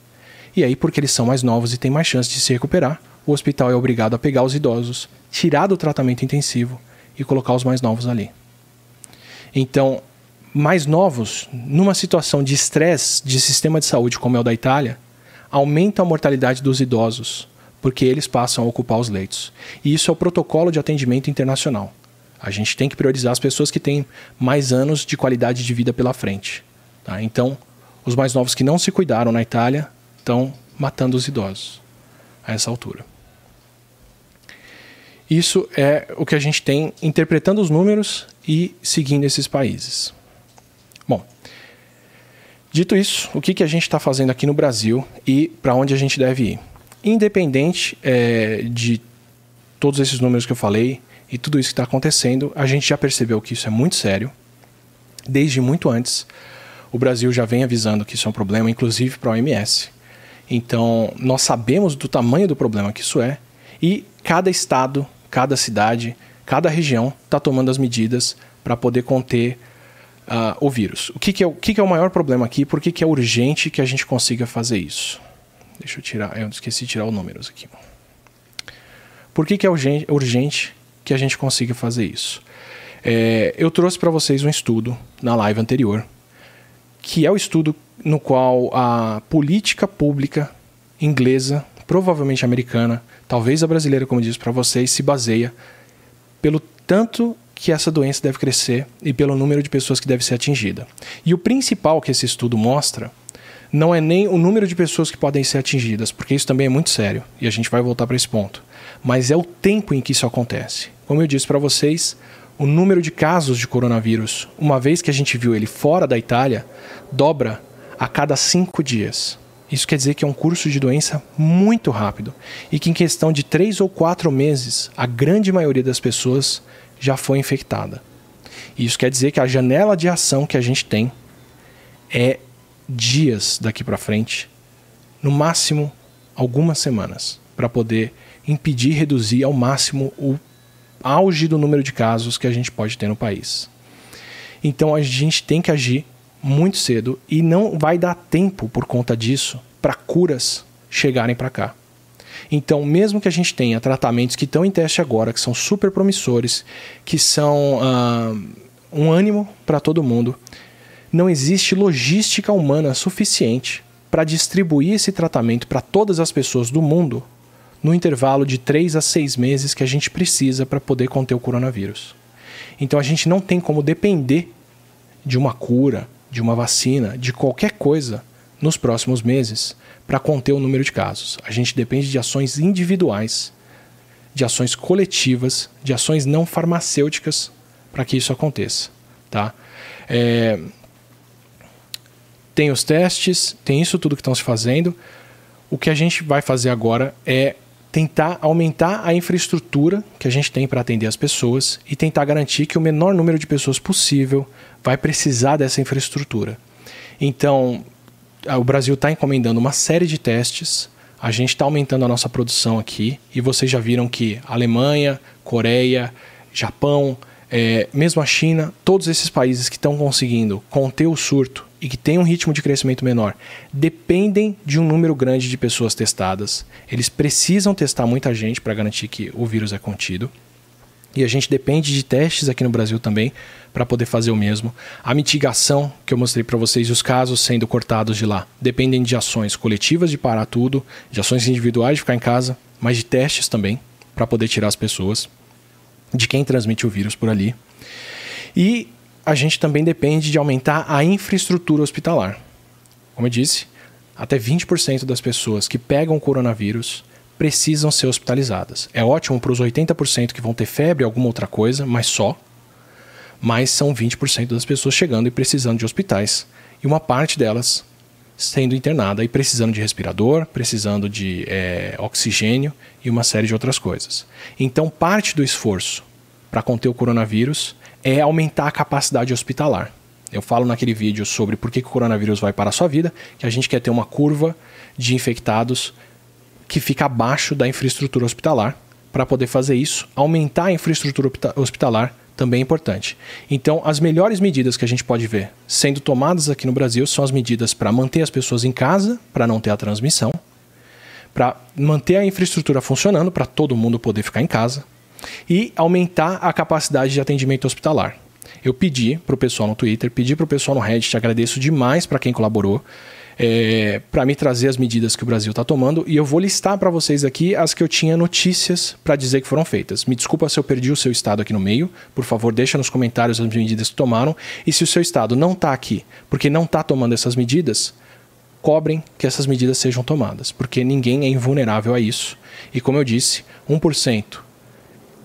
e aí, porque eles são mais novos e têm mais chance de se recuperar, o hospital é obrigado a pegar os idosos, tirar do tratamento intensivo e colocar os mais novos ali. Então, mais novos, numa situação de estresse de sistema de saúde como é o da Itália, aumenta a mortalidade dos idosos, porque eles passam a ocupar os leitos. E isso é o protocolo de atendimento internacional. A gente tem que priorizar as pessoas que têm mais anos de qualidade de vida pela frente. Tá? Então, os mais novos que não se cuidaram na Itália estão matando os idosos a essa altura. Isso é o que a gente tem interpretando os números e seguindo esses países. Bom, dito isso, o que, que a gente está fazendo aqui no Brasil e para onde a gente deve ir? Independente é, de todos esses números que eu falei e tudo isso que está acontecendo, a gente já percebeu que isso é muito sério. Desde muito antes, o Brasil já vem avisando que isso é um problema, inclusive para a OMS. Então, nós sabemos do tamanho do problema que isso é e cada estado, cada cidade, cada região está tomando as medidas para poder conter uh, o vírus. O que, que, é, o que, que é o maior problema aqui? Por que, que é urgente que a gente consiga fazer isso? Deixa eu tirar, eu esqueci de tirar os números aqui. Por que, que é urgente, que a gente consiga fazer isso? É, eu trouxe para vocês um estudo na live anterior, que é o estudo no qual a política pública inglesa, provavelmente americana, talvez a brasileira, como disse para vocês, se baseia pelo tanto que essa doença deve crescer e pelo número de pessoas que deve ser atingida. E o principal que esse estudo mostra não é nem o número de pessoas que podem ser atingidas, porque isso também é muito sério e a gente vai voltar para esse ponto, mas é o tempo em que isso acontece. Como eu disse para vocês, o número de casos de coronavírus, uma vez que a gente viu ele fora da Itália, dobra a cada cinco dias. Isso quer dizer que é um curso de doença muito rápido e que em questão de três ou quatro meses, a grande maioria das pessoas já foi infectada. Isso quer dizer que a janela de ação que a gente tem é dias daqui para frente, no máximo algumas semanas, para poder impedir, reduzir ao máximo o auge do número de casos que a gente pode ter no país. Então a gente tem que agir muito cedo e não vai dar tempo por conta disso para curas chegarem para cá. Então, mesmo que a gente tenha tratamentos que estão em teste agora, que são super promissores, que são uh, um ânimo para todo mundo, não existe logística humana suficiente para distribuir esse tratamento para todas as pessoas do mundo no intervalo de 3 a 6 meses que a gente precisa para poder conter o coronavírus. Então a gente não tem como depender de uma cura, de uma vacina, de qualquer coisa nos próximos meses para conter o número de casos. A gente depende de ações individuais, de ações coletivas, de ações não farmacêuticas para que isso aconteça, tá? É... Tem os testes, tem isso tudo que estão se fazendo. O que a gente vai fazer agora é tentar aumentar a infraestrutura que a gente tem para atender as pessoas e tentar garantir que o menor número de pessoas possível vai precisar dessa infraestrutura. Então, o Brasil está encomendando uma série de testes, a gente está aumentando a nossa produção aqui e vocês já viram que Alemanha, Coreia, Japão, é, mesmo a China, todos esses países que estão conseguindo conter o surto e que têm um ritmo de crescimento menor, dependem de um número grande de pessoas testadas. Eles precisam testar muita gente para garantir que o vírus é contido. E a gente depende de testes aqui no Brasil também para poder fazer o mesmo. A mitigação que eu mostrei para vocês os casos sendo cortados de lá dependem de ações coletivas de parar tudo, de ações individuais de ficar em casa, mas de testes também para poder tirar as pessoas, de quem transmite o vírus por ali. E a gente também depende de aumentar a infraestrutura hospitalar. Como eu disse, até 20% das pessoas que pegam coronavírus precisam ser hospitalizadas. É ótimo para os 80% que vão ter febre, alguma outra coisa, mas só. Mas são 20% das pessoas chegando e precisando de hospitais. E uma parte delas sendo internada e precisando de respirador, precisando de é, oxigênio e uma série de outras coisas. Então, parte do esforço para conter o coronavírus é aumentar a capacidade hospitalar. Eu falo naquele vídeo sobre por que, que o coronavírus vai para a sua vida, que a gente quer ter uma curva de infectados que fica abaixo da infraestrutura hospitalar. Para poder fazer isso, aumentar a infraestrutura hospitalar também é importante. Então, as melhores medidas que a gente pode ver sendo tomadas aqui no Brasil são as medidas para manter as pessoas em casa, para não ter a transmissão, para manter a infraestrutura funcionando, para todo mundo poder ficar em casa, e aumentar a capacidade de atendimento hospitalar. Eu pedi para o pessoal no Twitter, pedi para o pessoal no Reddit, agradeço demais para quem colaborou é, para me trazer as medidas que o Brasil está tomando e eu vou listar para vocês aqui as que eu tinha notícias para dizer que foram feitas. Me desculpa se eu perdi o seu estado aqui no meio, por favor deixa nos comentários as medidas que tomaram e se o seu estado não está aqui porque não está tomando essas medidas, cobrem que essas medidas sejam tomadas, porque ninguém é invulnerável a isso. E como eu disse, 1%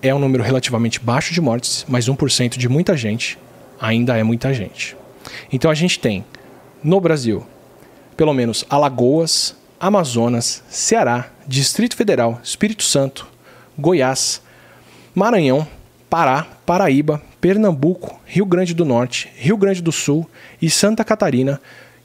é um número relativamente baixo de mortes, mas 1% de muita gente ainda é muita gente. Então a gente tem no Brasil pelo menos Alagoas, Amazonas, Ceará, Distrito Federal, Espírito Santo, Goiás, Maranhão, Pará, Paraíba, Pernambuco, Rio Grande do Norte, Rio Grande do Sul e Santa Catarina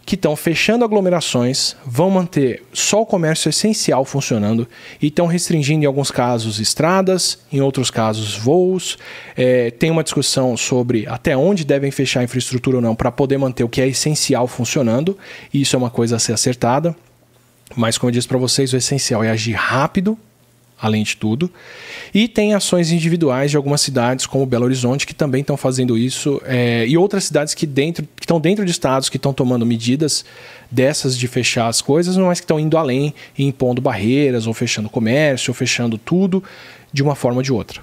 que estão fechando aglomerações, vão manter só o comércio essencial funcionando e estão restringindo, em alguns casos, estradas, em outros casos, voos. É, tem uma discussão sobre até onde devem fechar a infraestrutura ou não para poder manter o que é essencial funcionando, e isso é uma coisa a ser acertada. Mas, como eu disse para vocês, o essencial é agir rápido além de tudo. E tem ações individuais de algumas cidades, como Belo Horizonte, que também estão fazendo isso, é, e outras cidades que dentro, que estão dentro de estados que estão tomando medidas dessas de fechar as coisas, mas que estão indo além e impondo barreiras, ou fechando comércio, ou fechando tudo de uma forma ou de outra.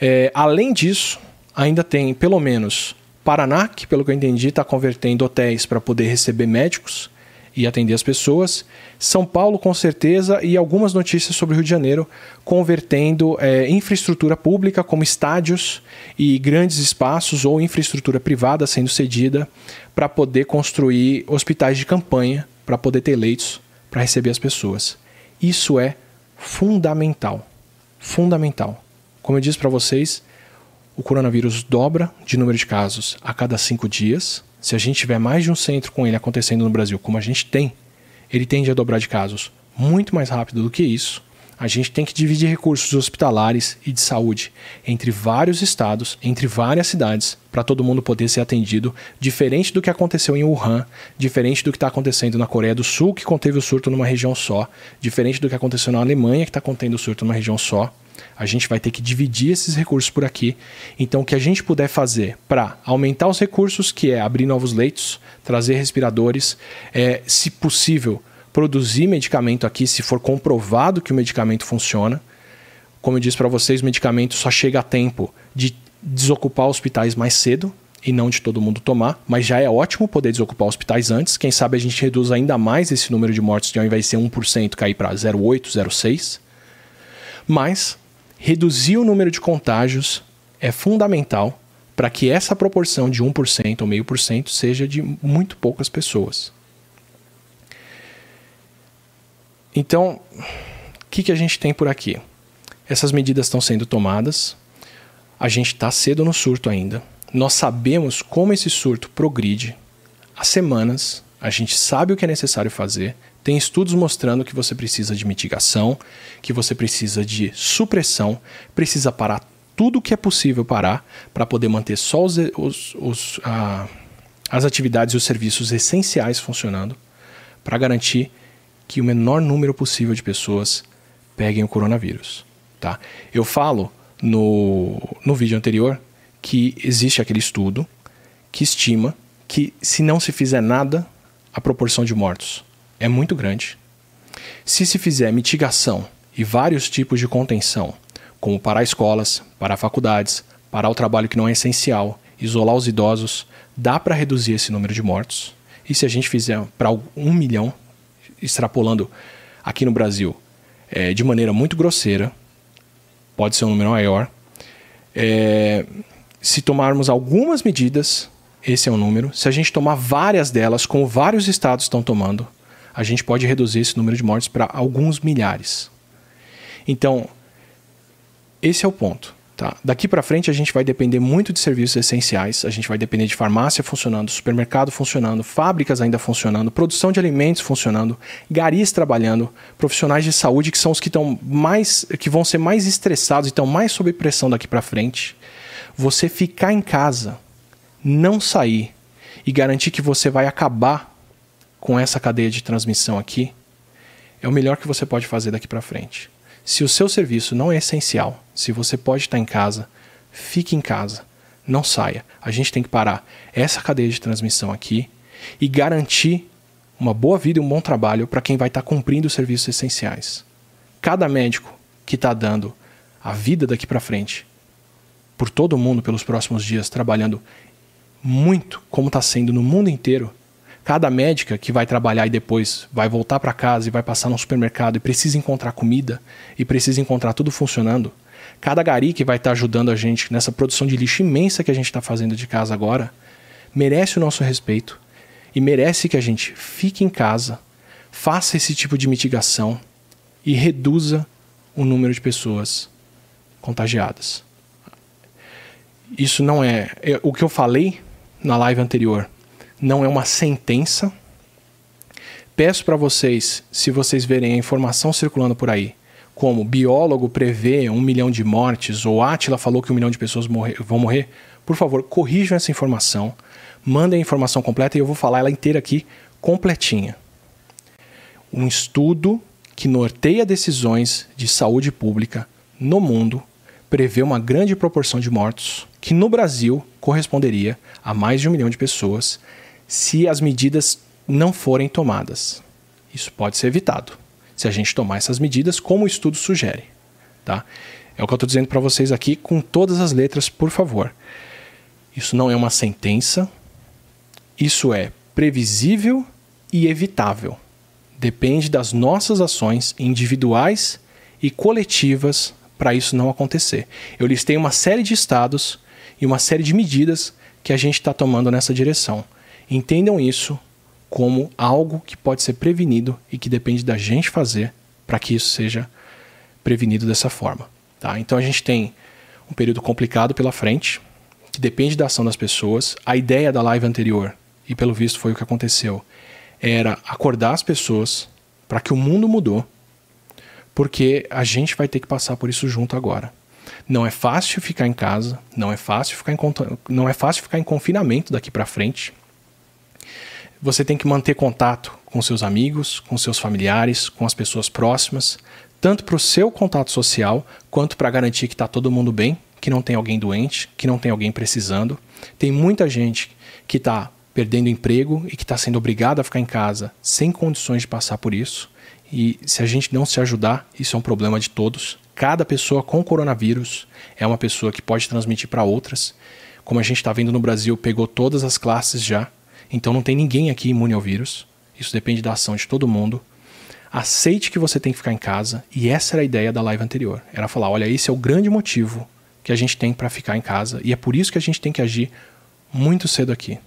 É, além disso, ainda tem pelo menos Paraná, que pelo que eu entendi está convertendo hotéis para poder receber médicos e atender as pessoas. São Paulo, com certeza, e algumas notícias sobre o Rio de Janeiro, convertendo é, infraestrutura pública, como estádios e grandes espaços, ou infraestrutura privada sendo cedida para poder construir hospitais de campanha, para poder ter leitos para receber as pessoas. Isso é fundamental. Fundamental. Como eu disse para vocês, o coronavírus dobra de número de casos a cada cinco dias. Se a gente tiver mais de um centro com ele acontecendo no Brasil, como a gente tem, ele tende a dobrar de casos muito mais rápido do que isso. A gente tem que dividir recursos hospitalares e de saúde entre vários estados, entre várias cidades, para todo mundo poder ser atendido, diferente do que aconteceu em Wuhan, diferente do que está acontecendo na Coreia do Sul, que conteve o surto numa região só, diferente do que aconteceu na Alemanha, que está contendo o surto numa região só. A gente vai ter que dividir esses recursos por aqui. Então, o que a gente puder fazer para aumentar os recursos, que é abrir novos leitos, trazer respiradores, é, se possível, produzir medicamento aqui se for comprovado que o medicamento funciona. Como eu disse para vocês, o medicamento só chega a tempo de desocupar hospitais mais cedo e não de todo mundo tomar, mas já é ótimo poder desocupar hospitais antes. Quem sabe a gente reduz ainda mais esse número de mortes de ao invés de ser 1% cair para 0,8, 0,6. Mas reduzir o número de contágios é fundamental para que essa proporção de 1% ou meio por cento seja de muito poucas pessoas. Então, o que, que a gente tem por aqui? Essas medidas estão sendo tomadas, a gente está cedo no surto ainda. Nós sabemos como esse surto progride há semanas, a gente sabe o que é necessário fazer. Tem estudos mostrando que você precisa de mitigação, que você precisa de supressão, precisa parar tudo que é possível parar para poder manter só os, os, os ah, as atividades e os serviços essenciais funcionando, para garantir que o menor número possível de pessoas peguem o coronavírus. Tá? Eu falo no, no vídeo anterior que existe aquele estudo que estima que se não se fizer nada, a proporção de mortos é muito grande. Se se fizer mitigação e vários tipos de contenção, como parar escolas, parar faculdades, parar o trabalho que não é essencial, isolar os idosos, dá para reduzir esse número de mortos. E se a gente fizer para um milhão, extrapolando aqui no Brasil é, de maneira muito grosseira, pode ser um número maior. É, se tomarmos algumas medidas, esse é o número. Se a gente tomar várias delas, como vários estados estão tomando, a gente pode reduzir esse número de mortes para alguns milhares. Então, esse é o ponto. Tá? Daqui para frente a gente vai depender muito de serviços essenciais, a gente vai depender de farmácia funcionando, supermercado funcionando, fábricas ainda funcionando, produção de alimentos funcionando, garis trabalhando, profissionais de saúde que são os que estão mais que vão ser mais estressados e estão mais sob pressão daqui para frente. Você ficar em casa, não sair e garantir que você vai acabar com essa cadeia de transmissão aqui, é o melhor que você pode fazer daqui para frente. Se o seu serviço não é essencial, se você pode estar em casa, fique em casa, não saia. A gente tem que parar essa cadeia de transmissão aqui e garantir uma boa vida e um bom trabalho para quem vai estar cumprindo os serviços essenciais. Cada médico que está dando a vida daqui para frente, por todo mundo pelos próximos dias, trabalhando muito, como está sendo no mundo inteiro, Cada médica que vai trabalhar e depois vai voltar para casa e vai passar no supermercado e precisa encontrar comida e precisa encontrar tudo funcionando. Cada gari que vai estar tá ajudando a gente nessa produção de lixo imensa que a gente está fazendo de casa agora merece o nosso respeito e merece que a gente fique em casa, faça esse tipo de mitigação e reduza o número de pessoas contagiadas. Isso não é, é o que eu falei na live anterior não é uma sentença. Peço para vocês, se vocês verem a informação circulando por aí, como biólogo prevê um milhão de mortes, ou Atila falou que um milhão de pessoas morrer, vão morrer, por favor, corrijam essa informação, mandem a informação completa e eu vou falar ela inteira aqui, completinha. Um estudo que norteia decisões de saúde pública no mundo prevê uma grande proporção de mortos, que no Brasil corresponderia a mais de um milhão de pessoas, se as medidas não forem tomadas. Isso pode ser evitado se a gente tomar essas medidas como o estudo sugere. Tá? É o que eu estou dizendo para vocês aqui com todas as letras, por favor. Isso não é uma sentença, isso é previsível e evitável. Depende das nossas ações individuais e coletivas para isso não acontecer. Eu listei uma série de estados e uma série de medidas que a gente está tomando nessa direção. Entendam isso como algo que pode ser prevenido e que depende da gente fazer para que isso seja prevenido dessa forma. Tá? Então a gente tem um período complicado pela frente, que depende da ação das pessoas. A ideia da live anterior, e pelo visto foi o que aconteceu, era acordar as pessoas para que o mundo mudou, porque a gente vai ter que passar por isso junto agora. Não é fácil ficar em casa, não é fácil ficar em, não é fácil ficar em confinamento daqui para frente. Você tem que manter contato com seus amigos, com seus familiares, com as pessoas próximas, tanto para o seu contato social, quanto para garantir que está todo mundo bem, que não tem alguém doente, que não tem alguém precisando. Tem muita gente que está perdendo emprego e que está sendo obrigada a ficar em casa sem condições de passar por isso. E se a gente não se ajudar, isso é um problema de todos. Cada pessoa com coronavírus é uma pessoa que pode transmitir para outras. Como a gente está vendo no Brasil, pegou todas as classes já. Então não tem ninguém aqui imune ao vírus. Isso depende da ação de todo mundo. Aceite que você tem que ficar em casa. E essa era a ideia da live anterior. Era falar: olha, esse é o grande motivo que a gente tem para ficar em casa. E é por isso que a gente tem que agir muito cedo aqui.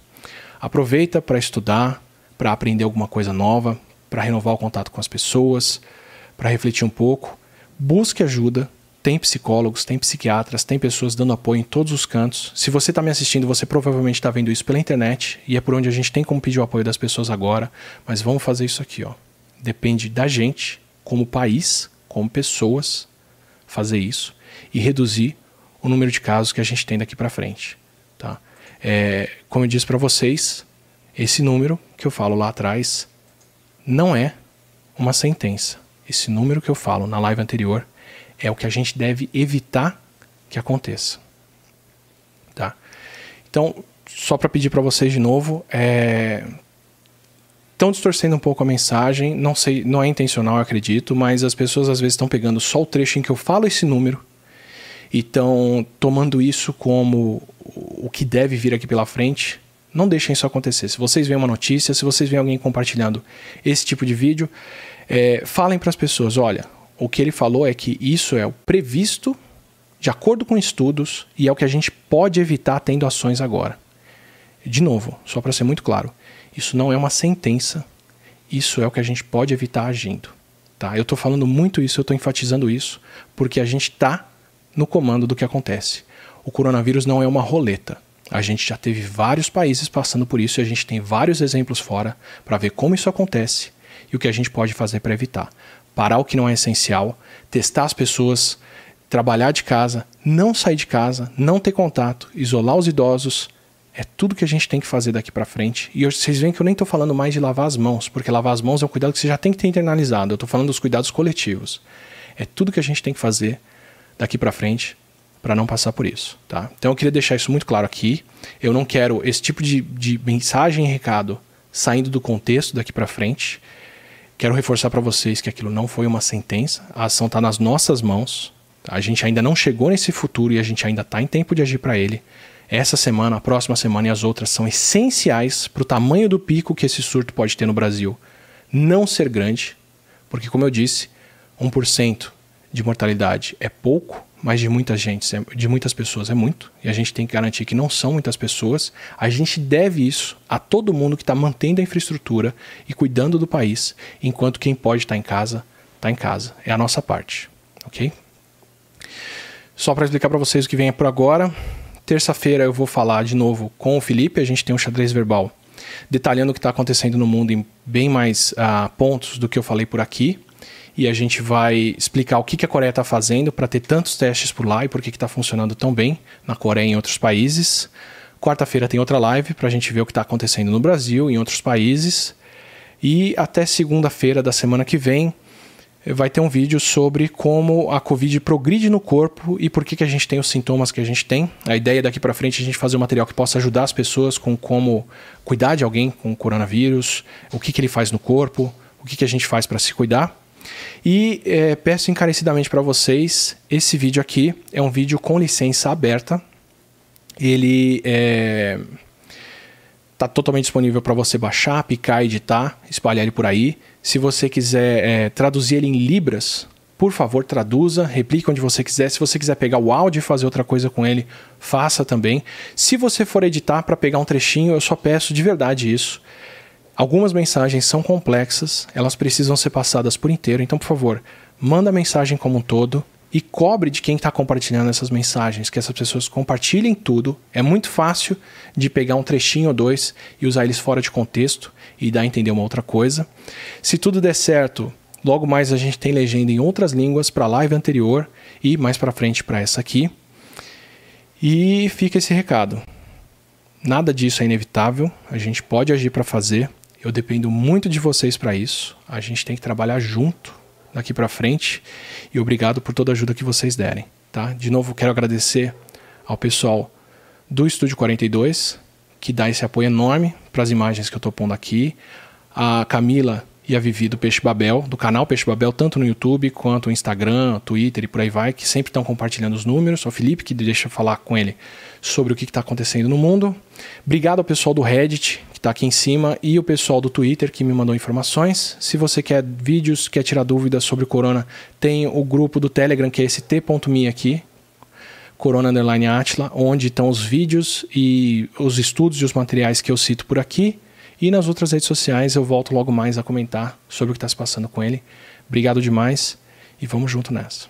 Aproveita para estudar, para aprender alguma coisa nova, para renovar o contato com as pessoas, para refletir um pouco. Busque ajuda. Tem psicólogos, tem psiquiatras, tem pessoas dando apoio em todos os cantos. Se você está me assistindo, você provavelmente está vendo isso pela internet e é por onde a gente tem como pedir o apoio das pessoas agora. Mas vamos fazer isso aqui, ó. Depende da gente, como país, como pessoas, fazer isso e reduzir o número de casos que a gente tem daqui para frente, tá? É, como eu disse para vocês, esse número que eu falo lá atrás não é uma sentença. Esse número que eu falo na live anterior é o que a gente deve evitar que aconteça. Tá? Então, só para pedir para vocês de novo, é... estão distorcendo um pouco a mensagem, não sei, não é intencional, acredito, mas as pessoas às vezes estão pegando só o trecho em que eu falo esse número e estão tomando isso como o que deve vir aqui pela frente não deixem isso acontecer. Se vocês veem uma notícia, se vocês veem alguém compartilhando esse tipo de vídeo, é, falem para as pessoas: olha, o que ele falou é que isso é o previsto de acordo com estudos e é o que a gente pode evitar tendo ações agora. De novo, só para ser muito claro, isso não é uma sentença, isso é o que a gente pode evitar agindo. Tá? Eu estou falando muito isso, eu estou enfatizando isso, porque a gente está no comando do que acontece. O coronavírus não é uma roleta. A gente já teve vários países passando por isso e a gente tem vários exemplos fora para ver como isso acontece e o que a gente pode fazer para evitar. Parar o que não é essencial, testar as pessoas, trabalhar de casa, não sair de casa, não ter contato, isolar os idosos. É tudo que a gente tem que fazer daqui para frente. E vocês veem que eu nem estou falando mais de lavar as mãos, porque lavar as mãos é um cuidado que você já tem que ter internalizado. Eu estou falando dos cuidados coletivos. É tudo que a gente tem que fazer daqui para frente para não passar por isso, tá? Então eu queria deixar isso muito claro aqui. Eu não quero esse tipo de, de mensagem e recado saindo do contexto daqui para frente. Quero reforçar para vocês que aquilo não foi uma sentença. A ação está nas nossas mãos. Tá? A gente ainda não chegou nesse futuro e a gente ainda está em tempo de agir para ele. Essa semana, a próxima semana e as outras são essenciais para o tamanho do pico que esse surto pode ter no Brasil não ser grande, porque, como eu disse, 1% de mortalidade é pouco mas de muita gente, de muitas pessoas é muito, e a gente tem que garantir que não são muitas pessoas. A gente deve isso a todo mundo que está mantendo a infraestrutura e cuidando do país, enquanto quem pode estar tá em casa, está em casa. É a nossa parte, ok? Só para explicar para vocês o que vem por agora. Terça-feira eu vou falar de novo com o Felipe, a gente tem um xadrez verbal detalhando o que está acontecendo no mundo em bem mais uh, pontos do que eu falei por aqui e a gente vai explicar o que, que a Coreia está fazendo para ter tantos testes por lá e por que está funcionando tão bem na Coreia e em outros países. Quarta-feira tem outra live para a gente ver o que está acontecendo no Brasil e em outros países. E até segunda-feira da semana que vem vai ter um vídeo sobre como a Covid progride no corpo e por que, que a gente tem os sintomas que a gente tem. A ideia é daqui para frente é a gente fazer um material que possa ajudar as pessoas com como cuidar de alguém com coronavírus, o que, que ele faz no corpo, o que, que a gente faz para se cuidar. E é, peço encarecidamente para vocês, esse vídeo aqui é um vídeo com licença aberta. Ele está é, totalmente disponível para você baixar, picar, editar, espalhar ele por aí. Se você quiser é, traduzir ele em libras, por favor, traduza, replique onde você quiser. Se você quiser pegar o áudio e fazer outra coisa com ele, faça também. Se você for editar para pegar um trechinho, eu só peço de verdade isso Algumas mensagens são complexas, elas precisam ser passadas por inteiro, então, por favor, manda a mensagem como um todo e cobre de quem está compartilhando essas mensagens, que essas pessoas compartilhem tudo. É muito fácil de pegar um trechinho ou dois e usar eles fora de contexto e dar a entender uma outra coisa. Se tudo der certo, logo mais a gente tem legenda em outras línguas para a live anterior e mais para frente para essa aqui. E fica esse recado. Nada disso é inevitável, a gente pode agir para fazer. Eu dependo muito de vocês para isso. A gente tem que trabalhar junto daqui para frente e obrigado por toda a ajuda que vocês derem, tá? De novo, quero agradecer ao pessoal do Estúdio 42 que dá esse apoio enorme para as imagens que eu estou pondo aqui, a Camila e a Vivi do Peixe Babel, do canal Peixe Babel, tanto no YouTube quanto no Instagram, Twitter e por aí vai, que sempre estão compartilhando os números. O Felipe, que deixa eu falar com ele sobre o que está acontecendo no mundo. Obrigado ao pessoal do Reddit, que está aqui em cima, e o pessoal do Twitter, que me mandou informações. Se você quer vídeos, quer tirar dúvidas sobre o corona, tem o grupo do Telegram, que é esse t.me aqui, Corona Underline Atla, onde estão os vídeos e os estudos e os materiais que eu cito por aqui. E nas outras redes sociais eu volto logo mais a comentar sobre o que está se passando com ele. Obrigado demais e vamos junto nessa.